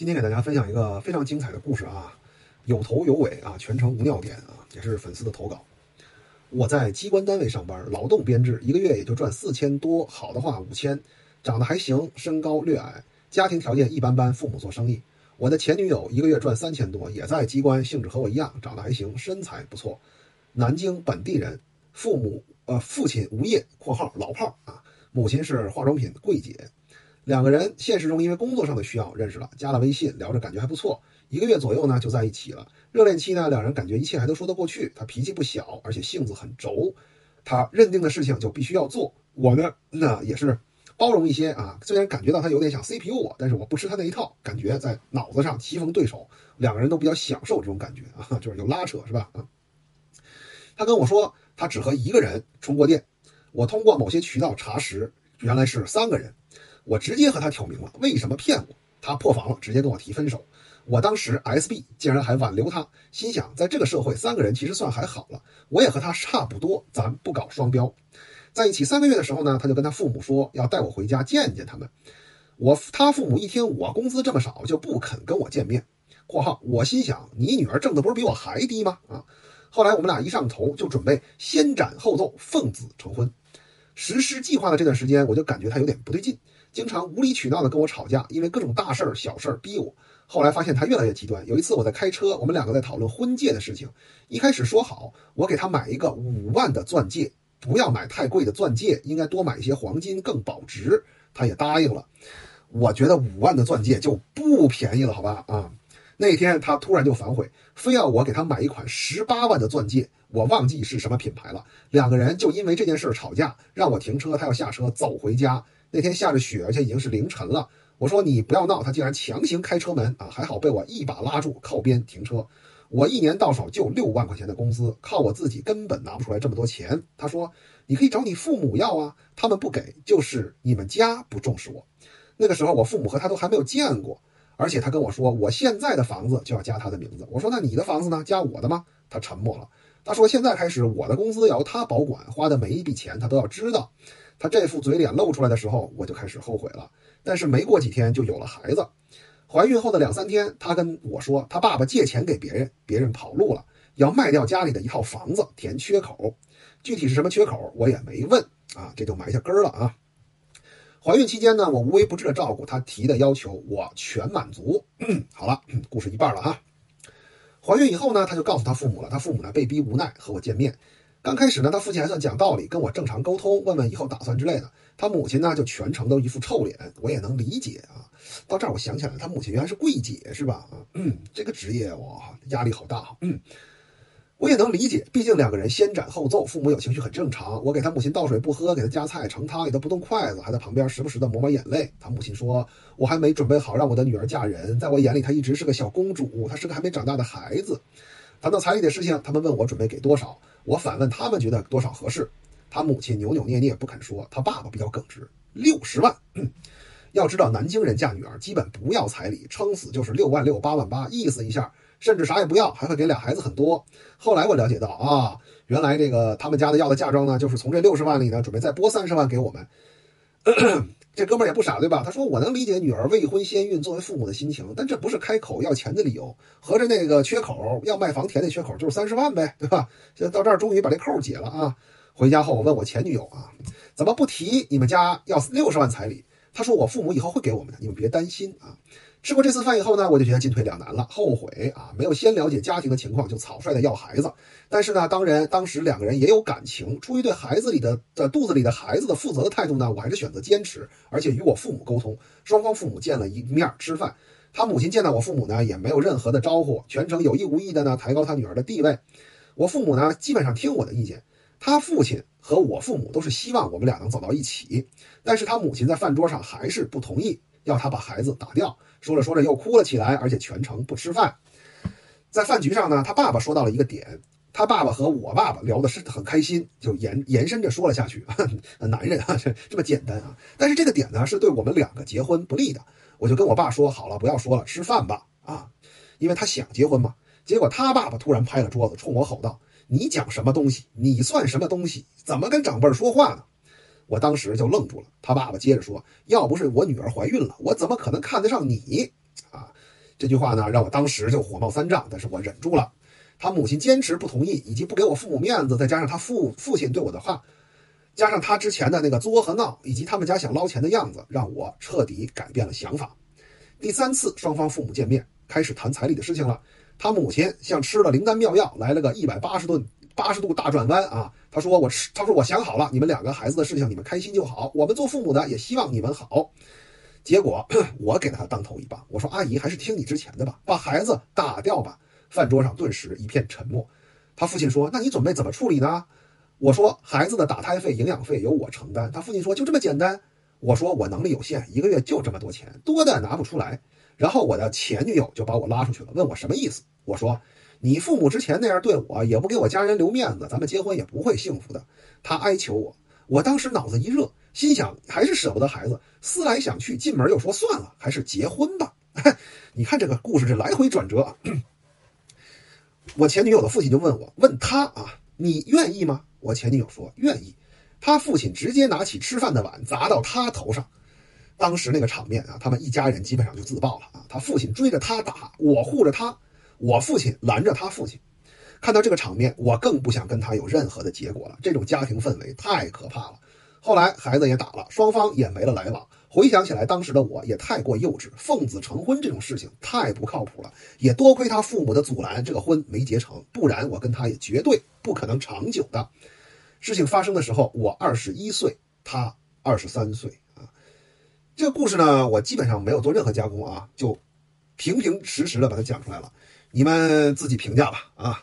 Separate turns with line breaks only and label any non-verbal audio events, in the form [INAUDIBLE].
今天给大家分享一个非常精彩的故事啊，有头有尾啊，全程无尿点啊，也是粉丝的投稿。我在机关单位上班，劳动编制，一个月也就赚四千多，好的话五千，长得还行，身高略矮，家庭条件一般般，父母做生意。我的前女友一个月赚三千多，也在机关，性质和我一样，长得还行，身材不错，南京本地人，父母呃父亲无业（括号老炮啊），母亲是化妆品柜姐。两个人现实中因为工作上的需要认识了，加了微信，聊着感觉还不错，一个月左右呢就在一起了。热恋期呢，两人感觉一切还都说得过去。他脾气不小，而且性子很轴，他认定的事情就必须要做。我呢，那也是。包容一些啊，虽然感觉到他有点想 CPU 我，但是我不吃他那一套，感觉在脑子上棋逢对手，两个人都比较享受这种感觉啊，就是有拉扯是吧？啊，他跟我说他只和一个人充过电，我通过某些渠道查实，原来是三个人，我直接和他挑明了为什么骗我，他破防了，直接跟我提分手。我当时 SB 竟然还挽留他，心想在这个社会三个人其实算还好了，我也和他差不多，咱不搞双标。在一起三个月的时候呢，他就跟他父母说要带我回家见见他们。我他父母一听我工资这么少，就不肯跟我见面。（括号我心想，你女儿挣的不是比我还低吗？啊！后来我们俩一上头，就准备先斩后奏，奉子成婚。实施计划的这段时间，我就感觉他有点不对劲，经常无理取闹的跟我吵架，因为各种大事儿、小事儿逼我。后来发现他越来越极端。有一次我在开车，我们两个在讨论婚戒的事情。一开始说好，我给他买一个五万的钻戒。不要买太贵的钻戒，应该多买一些黄金，更保值。他也答应了。我觉得五万的钻戒就不便宜了，好吧？啊，那天他突然就反悔，非要我给他买一款十八万的钻戒，我忘记是什么品牌了。两个人就因为这件事吵架，让我停车，他要下车走回家。那天下着雪，而且已经是凌晨了。我说你不要闹，他竟然强行开车门啊！还好被我一把拉住，靠边停车。我一年到手就六万块钱的工资，靠我自己根本拿不出来这么多钱。他说：“你可以找你父母要啊，他们不给，就是你们家不重视我。”那个时候我父母和他都还没有见过，而且他跟我说：“我现在的房子就要加他的名字。”我说：“那你的房子呢？加我的吗？”他沉默了。他说：“现在开始，我的工资要他保管，花的每一笔钱他都要知道。”他这副嘴脸露出来的时候，我就开始后悔了。但是没过几天就有了孩子。怀孕后的两三天，他跟我说，他爸爸借钱给别人，别人跑路了，要卖掉家里的一套房子填缺口。具体是什么缺口，我也没问啊，这就埋下根了啊。怀孕期间呢，我无微不至的照顾他提的要求，我全满足。好了，故事一半了哈。怀孕以后呢，她就告诉她父母了，她父母呢被逼无奈和我见面。刚开始呢，她父亲还算讲道理，跟我正常沟通，问问以后打算之类的。她母亲呢，就全程都一副臭脸，我也能理解啊。到这儿我想起来了，他母亲原来是柜姐是吧？啊，嗯，这个职业哇，压力好大嗯，我也能理解，毕竟两个人先斩后奏，父母有情绪很正常。我给他母亲倒水不喝，给他夹菜盛汤也都不动筷子，还在旁边时不时的抹抹眼泪。他母亲说，我还没准备好让我的女儿嫁人，在我眼里她一直是个小公主，她是个还没长大的孩子。谈到彩礼的事情，他们问我准备给多少，我反问他们觉得多少合适。他母亲扭扭捏捏不肯说，他爸爸比较耿直，六十万。[CLEARS THROAT] 要知道南京人嫁女儿基本不要彩礼，撑死就是六万六八万八，意思一下，甚至啥也不要，还会给俩孩子很多。后来我了解到啊，原来这个他们家的要的嫁妆呢，就是从这六十万里呢，准备再拨三十万给我们。这哥们儿也不傻，对吧？他说：“我能理解女儿未婚先孕作为父母的心情，但这不是开口要钱的理由。合着那个缺口要卖房填的缺口就是三十万呗，对吧？现在到这儿终于把这扣解了啊！回家后我问我前女友啊，怎么不提你们家要六十万彩礼？他说我父母以后会给我们的，你们别担心啊。”吃过这次饭以后呢，我就觉得进退两难了，后悔啊，没有先了解家庭的情况就草率的要孩子。但是呢，当然当时两个人也有感情，出于对孩子里的的肚子里的孩子的负责的态度呢，我还是选择坚持，而且与我父母沟通。双方父母见了一面吃饭，他母亲见到我父母呢，也没有任何的招呼，全程有意无意的呢抬高他女儿的地位。我父母呢，基本上听我的意见。他父亲和我父母都是希望我们俩能走到一起，但是他母亲在饭桌上还是不同意。要他把孩子打掉，说着说着又哭了起来，而且全程不吃饭。在饭局上呢，他爸爸说到了一个点，他爸爸和我爸爸聊的是很开心，就延延伸着说了下去。[LAUGHS] 男人啊，这 [LAUGHS] 这么简单啊！但是这个点呢，是对我们两个结婚不利的。我就跟我爸说好了，不要说了，吃饭吧啊！因为他想结婚嘛。结果他爸爸突然拍了桌子，冲我吼道：“你讲什么东西？你算什么东西？怎么跟长辈说话呢？”我当时就愣住了。他爸爸接着说：“要不是我女儿怀孕了，我怎么可能看得上你？”啊，这句话呢，让我当时就火冒三丈，但是我忍住了。他母亲坚持不同意，以及不给我父母面子，再加上他父父亲对我的话，加上他之前的那个作和闹，以及他们家想捞钱的样子，让我彻底改变了想法。第三次，双方父母见面，开始谈彩礼的事情了。他母亲像吃了灵丹妙药，来了个一百八十度八十度大转弯啊！他说：“我吃，他说我想好了，你们两个孩子的事情，你们开心就好。我们做父母的也希望你们好。”结果 [CLEARS THROAT] 我给了他当头一棒，我说：“阿姨还是听你之前的吧，把孩子打掉吧。”饭桌上顿时一片沉默。他父亲说：“那你准备怎么处理呢？”我说：“孩子的打胎费、营养费由我承担。”他父亲说：“就这么简单。”我说：“我能力有限，一个月就这么多钱，多的拿不出来。”然后我的前女友就把我拉出去了，问我什么意思。我说：“你父母之前那样对我，也不给我家人留面子，咱们结婚也不会幸福的。”他哀求我，我当时脑子一热，心想还是舍不得孩子，思来想去，进门又说算了，还是结婚吧。[LAUGHS] 你看这个故事这来回转折。我前女友的父亲就问我，问他啊，你愿意吗？我前女友说愿意。他父亲直接拿起吃饭的碗砸到他头上，当时那个场面啊，他们一家人基本上就自爆了啊。他父亲追着他打，我护着他，我父亲拦着他父亲。看到这个场面，我更不想跟他有任何的结果了。这种家庭氛围太可怕了。后来孩子也打了，双方也没了来往。回想起来，当时的我也太过幼稚，奉子成婚这种事情太不靠谱了。也多亏他父母的阻拦，这个婚没结成，不然我跟他也绝对不可能长久的。事情发生的时候，我二十一岁，他二十三岁。这个故事呢，我基本上没有做任何加工啊，就平平实实的把它讲出来了，你们自己评价吧啊。